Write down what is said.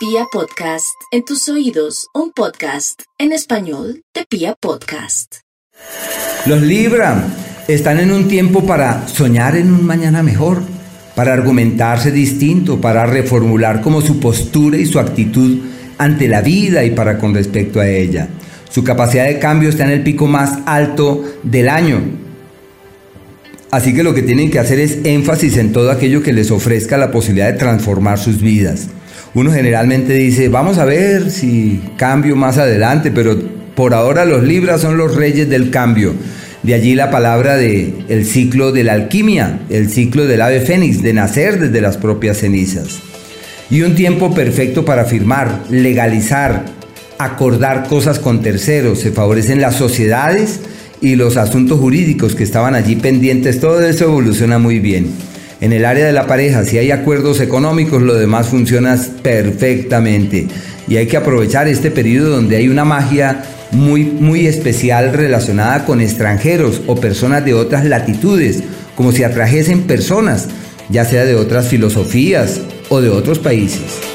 Pia Podcast, en tus oídos, un podcast en español de Pia Podcast. Los Libra están en un tiempo para soñar en un mañana mejor, para argumentarse distinto, para reformular como su postura y su actitud ante la vida y para con respecto a ella. Su capacidad de cambio está en el pico más alto del año. Así que lo que tienen que hacer es énfasis en todo aquello que les ofrezca la posibilidad de transformar sus vidas. Uno generalmente dice, vamos a ver si cambio más adelante, pero por ahora los libras son los reyes del cambio. De allí la palabra de el ciclo de la alquimia, el ciclo del ave fénix, de nacer desde las propias cenizas. Y un tiempo perfecto para firmar, legalizar, acordar cosas con terceros. Se favorecen las sociedades y los asuntos jurídicos que estaban allí pendientes. Todo eso evoluciona muy bien. En el área de la pareja, si hay acuerdos económicos, lo demás funciona perfectamente. Y hay que aprovechar este periodo donde hay una magia muy, muy especial relacionada con extranjeros o personas de otras latitudes, como si atrajesen personas, ya sea de otras filosofías o de otros países.